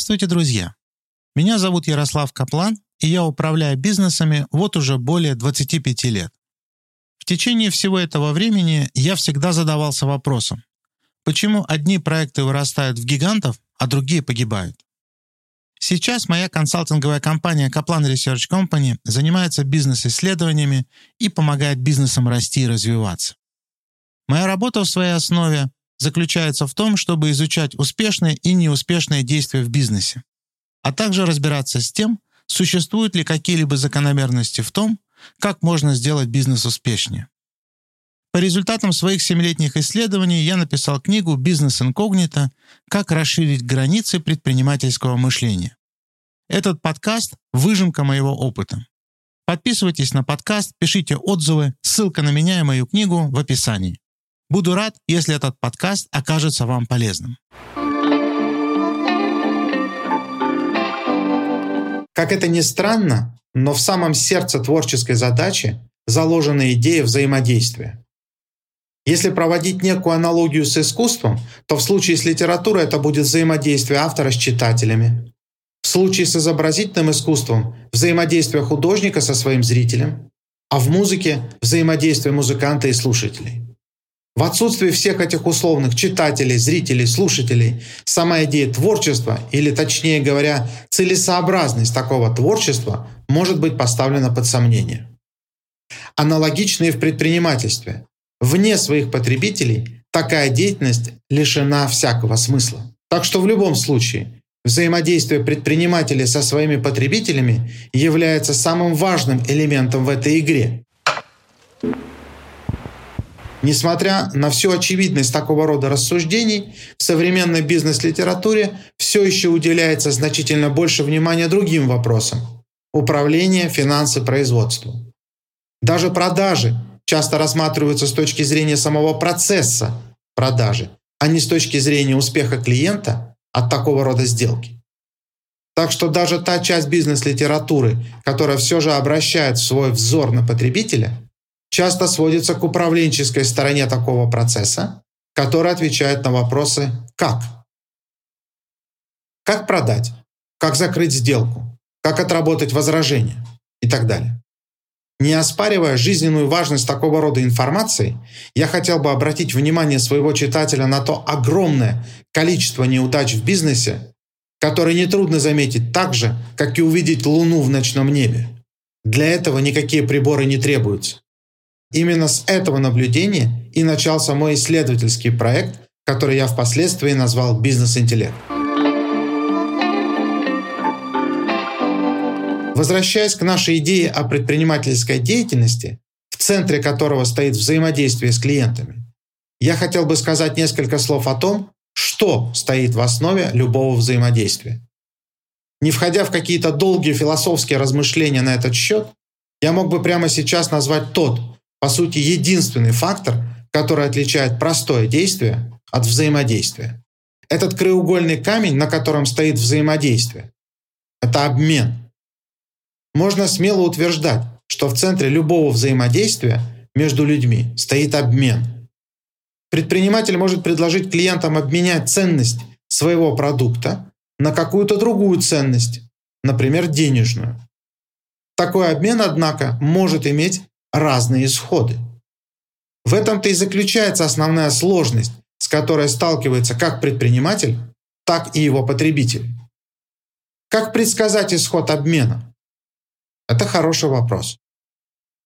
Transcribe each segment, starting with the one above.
Здравствуйте, друзья! Меня зовут Ярослав Каплан, и я управляю бизнесами вот уже более 25 лет. В течение всего этого времени я всегда задавался вопросом, почему одни проекты вырастают в гигантов, а другие погибают. Сейчас моя консалтинговая компания Kaplan Research Company занимается бизнес-исследованиями и помогает бизнесам расти и развиваться. Моя работа в своей основе заключается в том, чтобы изучать успешные и неуспешные действия в бизнесе, а также разбираться с тем, существуют ли какие-либо закономерности в том, как можно сделать бизнес успешнее. По результатам своих семилетних исследований я написал книгу «Бизнес инкогнито. Как расширить границы предпринимательского мышления». Этот подкаст – выжимка моего опыта. Подписывайтесь на подкаст, пишите отзывы, ссылка на меня и мою книгу в описании. Буду рад, если этот подкаст окажется вам полезным. Как это ни странно, но в самом сердце творческой задачи заложена идея взаимодействия. Если проводить некую аналогию с искусством, то в случае с литературой это будет взаимодействие автора с читателями. В случае с изобразительным искусством – взаимодействие художника со своим зрителем, а в музыке – взаимодействие музыканта и слушателей. В отсутствии всех этих условных читателей, зрителей, слушателей, сама идея творчества, или точнее говоря, целесообразность такого творчества может быть поставлена под сомнение. Аналогично и в предпринимательстве. Вне своих потребителей такая деятельность лишена всякого смысла. Так что в любом случае взаимодействие предпринимателей со своими потребителями является самым важным элементом в этой игре. Несмотря на всю очевидность такого рода рассуждений, в современной бизнес-литературе все еще уделяется значительно больше внимания другим вопросам – управление, финансы, производство. Даже продажи часто рассматриваются с точки зрения самого процесса продажи, а не с точки зрения успеха клиента от такого рода сделки. Так что даже та часть бизнес-литературы, которая все же обращает свой взор на потребителя – часто сводится к управленческой стороне такого процесса, который отвечает на вопросы «как?». Как продать? Как закрыть сделку? Как отработать возражение? И так далее. Не оспаривая жизненную важность такого рода информации, я хотел бы обратить внимание своего читателя на то огромное количество неудач в бизнесе, которые нетрудно заметить так же, как и увидеть Луну в ночном небе. Для этого никакие приборы не требуются. Именно с этого наблюдения и начался мой исследовательский проект, который я впоследствии назвал «Бизнес-интеллект». Возвращаясь к нашей идее о предпринимательской деятельности, в центре которого стоит взаимодействие с клиентами, я хотел бы сказать несколько слов о том, что стоит в основе любого взаимодействия. Не входя в какие-то долгие философские размышления на этот счет, я мог бы прямо сейчас назвать тот, по сути, единственный фактор, который отличает простое действие от взаимодействия. Этот краеугольный камень, на котором стоит взаимодействие, это обмен. Можно смело утверждать, что в центре любого взаимодействия между людьми стоит обмен. Предприниматель может предложить клиентам обменять ценность своего продукта на какую-то другую ценность, например, денежную. Такой обмен, однако, может иметь разные исходы. В этом-то и заключается основная сложность, с которой сталкивается как предприниматель, так и его потребитель. Как предсказать исход обмена? Это хороший вопрос.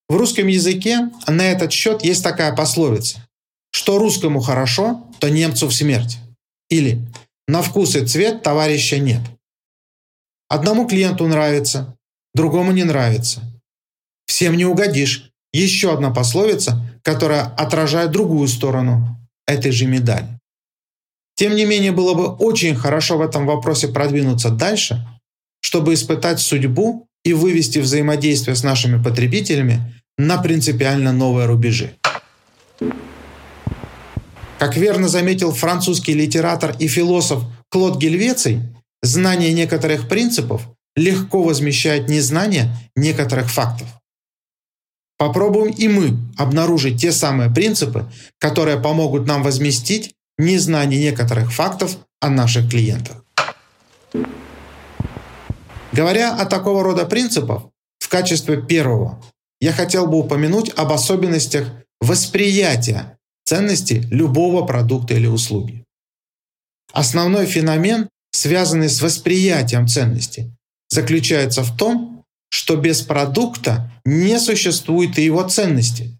В русском языке на этот счет есть такая пословица. Что русскому хорошо, то немцу в смерть. Или на вкус и цвет товарища нет. Одному клиенту нравится, другому не нравится. Всем не угодишь, еще одна пословица, которая отражает другую сторону этой же медали. Тем не менее, было бы очень хорошо в этом вопросе продвинуться дальше, чтобы испытать судьбу и вывести взаимодействие с нашими потребителями на принципиально новые рубежи. Как верно заметил французский литератор и философ Клод Гельвеций, знание некоторых принципов легко возмещает незнание некоторых фактов. Попробуем и мы обнаружить те самые принципы, которые помогут нам возместить незнание некоторых фактов о наших клиентах. Говоря о такого рода принципах, в качестве первого я хотел бы упомянуть об особенностях восприятия ценности любого продукта или услуги. Основной феномен, связанный с восприятием ценности, заключается в том, что без продукта не существует и его ценности.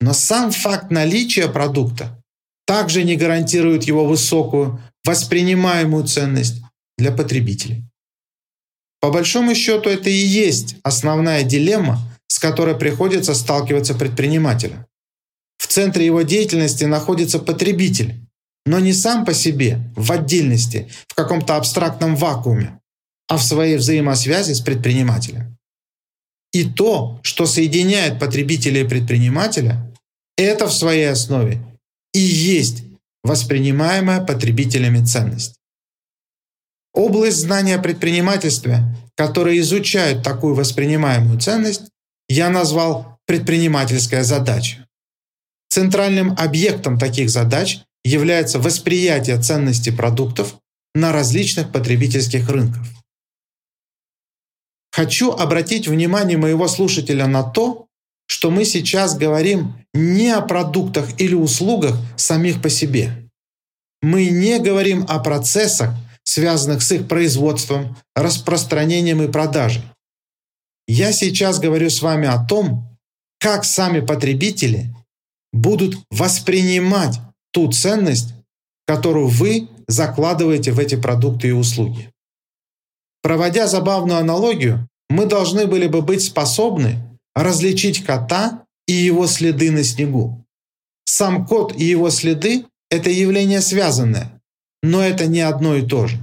Но сам факт наличия продукта также не гарантирует его высокую воспринимаемую ценность для потребителей. По большому счету это и есть основная дилемма, с которой приходится сталкиваться предпринимателю. В центре его деятельности находится потребитель, но не сам по себе, в отдельности, в каком-то абстрактном вакууме, а в своей взаимосвязи с предпринимателем. И то, что соединяет потребителя и предпринимателя, это в своей основе и есть воспринимаемая потребителями ценность. Область знания о предпринимательстве, которая изучает такую воспринимаемую ценность, я назвал предпринимательская задача. Центральным объектом таких задач является восприятие ценности продуктов на различных потребительских рынках. Хочу обратить внимание моего слушателя на то, что мы сейчас говорим не о продуктах или услугах самих по себе. Мы не говорим о процессах, связанных с их производством, распространением и продажей. Я сейчас говорю с вами о том, как сами потребители будут воспринимать ту ценность, которую вы закладываете в эти продукты и услуги. Проводя забавную аналогию, мы должны были бы быть способны различить кота и его следы на снегу. Сам кот и его следы – это явление связанное, но это не одно и то же.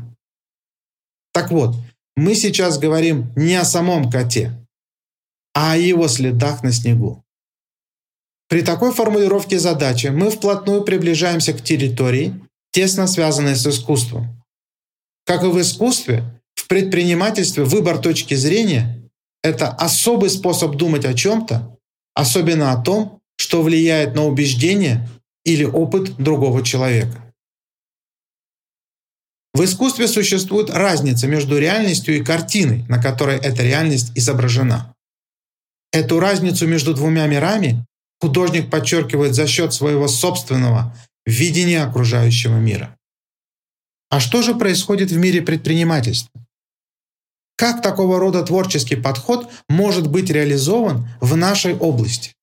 Так вот, мы сейчас говорим не о самом коте, а о его следах на снегу. При такой формулировке задачи мы вплотную приближаемся к территории, тесно связанной с искусством. Как и в искусстве, в предпринимательстве выбор точки зрения это особый способ думать о чем-то, особенно о том, что влияет на убеждение или опыт другого человека. В искусстве существует разница между реальностью и картиной, на которой эта реальность изображена. Эту разницу между двумя мирами художник подчеркивает за счет своего собственного видения окружающего мира. А что же происходит в мире предпринимательства? Как такого рода творческий подход может быть реализован в нашей области?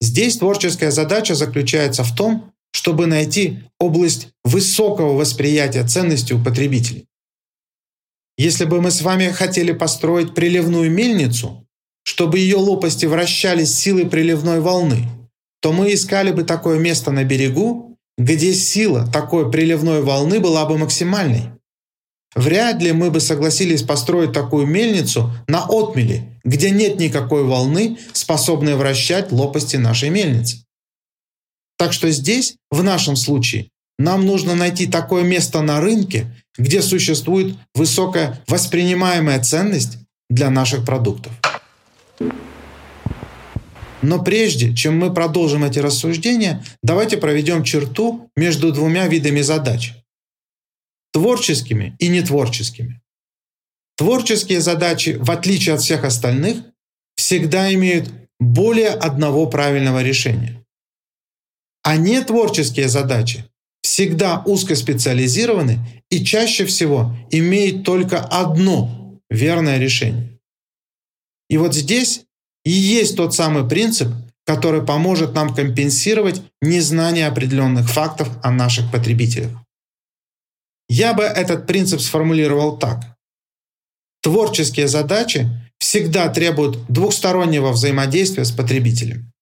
Здесь творческая задача заключается в том, чтобы найти область высокого восприятия ценности у потребителей. Если бы мы с вами хотели построить приливную мельницу, чтобы ее лопасти вращались силой приливной волны, то мы искали бы такое место на берегу, где сила такой приливной волны была бы максимальной. Вряд ли мы бы согласились построить такую мельницу на отмеле, где нет никакой волны, способной вращать лопасти нашей мельницы. Так что здесь, в нашем случае, нам нужно найти такое место на рынке, где существует высокая воспринимаемая ценность для наших продуктов. Но прежде, чем мы продолжим эти рассуждения, давайте проведем черту между двумя видами задач – творческими и нетворческими. Творческие задачи, в отличие от всех остальных, всегда имеют более одного правильного решения. А нетворческие задачи всегда узкоспециализированы и чаще всего имеют только одно верное решение. И вот здесь и есть тот самый принцип, который поможет нам компенсировать незнание определенных фактов о наших потребителях. Я бы этот принцип сформулировал так. Творческие задачи всегда требуют двухстороннего взаимодействия с потребителем.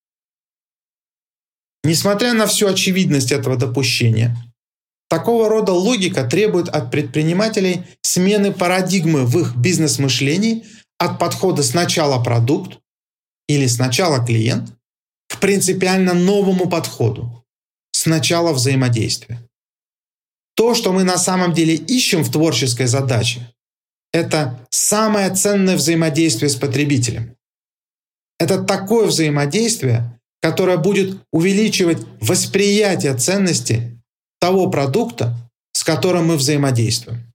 Несмотря на всю очевидность этого допущения, такого рода логика требует от предпринимателей смены парадигмы в их бизнес-мышлении от подхода сначала продукт или сначала клиент к принципиально новому подходу – сначала взаимодействие. То, что мы на самом деле ищем в творческой задаче, это самое ценное взаимодействие с потребителем. Это такое взаимодействие, которое будет увеличивать восприятие ценности того продукта, с которым мы взаимодействуем.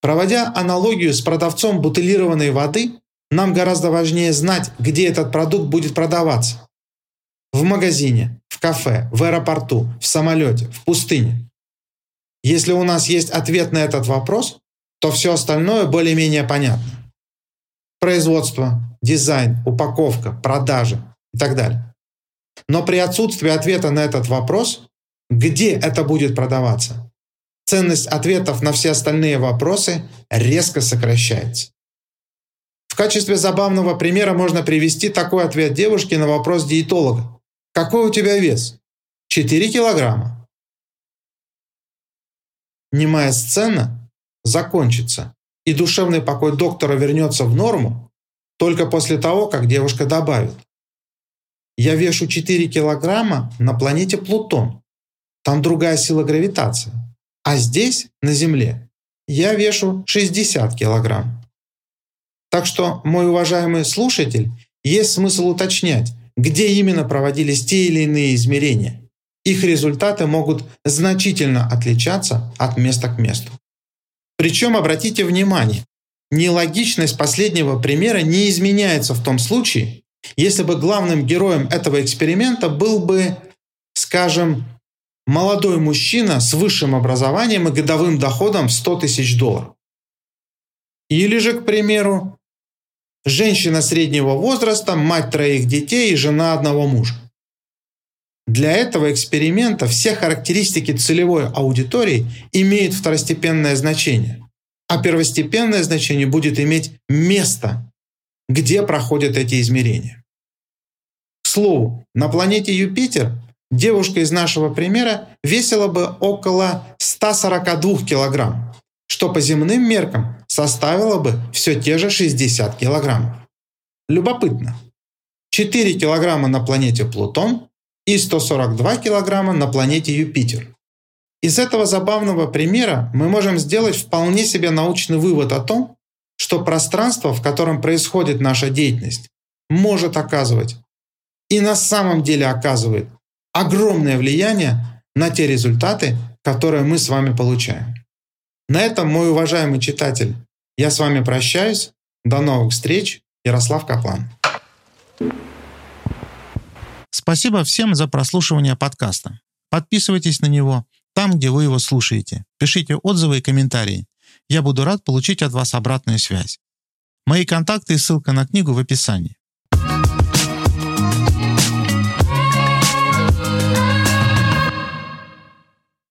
Проводя аналогию с продавцом бутылированной воды, нам гораздо важнее знать, где этот продукт будет продаваться. В магазине, кафе, в аэропорту, в самолете, в пустыне. Если у нас есть ответ на этот вопрос, то все остальное более-менее понятно. Производство, дизайн, упаковка, продажи и так далее. Но при отсутствии ответа на этот вопрос, где это будет продаваться, ценность ответов на все остальные вопросы резко сокращается. В качестве забавного примера можно привести такой ответ девушки на вопрос диетолога. «Какой у тебя вес?» «4 килограмма». Немая сцена закончится, и душевный покой доктора вернется в норму только после того, как девушка добавит. «Я вешу 4 килограмма на планете Плутон. Там другая сила гравитации. А здесь, на Земле, я вешу 60 килограмм. Так что, мой уважаемый слушатель, есть смысл уточнять, где именно проводились те или иные измерения. Их результаты могут значительно отличаться от места к месту. Причем, обратите внимание, нелогичность последнего примера не изменяется в том случае, если бы главным героем этого эксперимента был бы, скажем, молодой мужчина с высшим образованием и годовым доходом в 100 тысяч долларов. Или же, к примеру, женщина среднего возраста, мать троих детей и жена одного мужа. Для этого эксперимента все характеристики целевой аудитории имеют второстепенное значение, а первостепенное значение будет иметь место, где проходят эти измерения. К слову, на планете Юпитер девушка из нашего примера весила бы около 142 килограмм, что по земным меркам составило бы все те же 60 килограммов. Любопытно. 4 килограмма на планете Плутон и 142 килограмма на планете Юпитер. Из этого забавного примера мы можем сделать вполне себе научный вывод о том, что пространство, в котором происходит наша деятельность, может оказывать и на самом деле оказывает огромное влияние на те результаты, которые мы с вами получаем. На этом, мой уважаемый читатель, я с вами прощаюсь. До новых встреч. Ярослав Каплан. Спасибо всем за прослушивание подкаста. Подписывайтесь на него там, где вы его слушаете. Пишите отзывы и комментарии. Я буду рад получить от вас обратную связь. Мои контакты и ссылка на книгу в описании.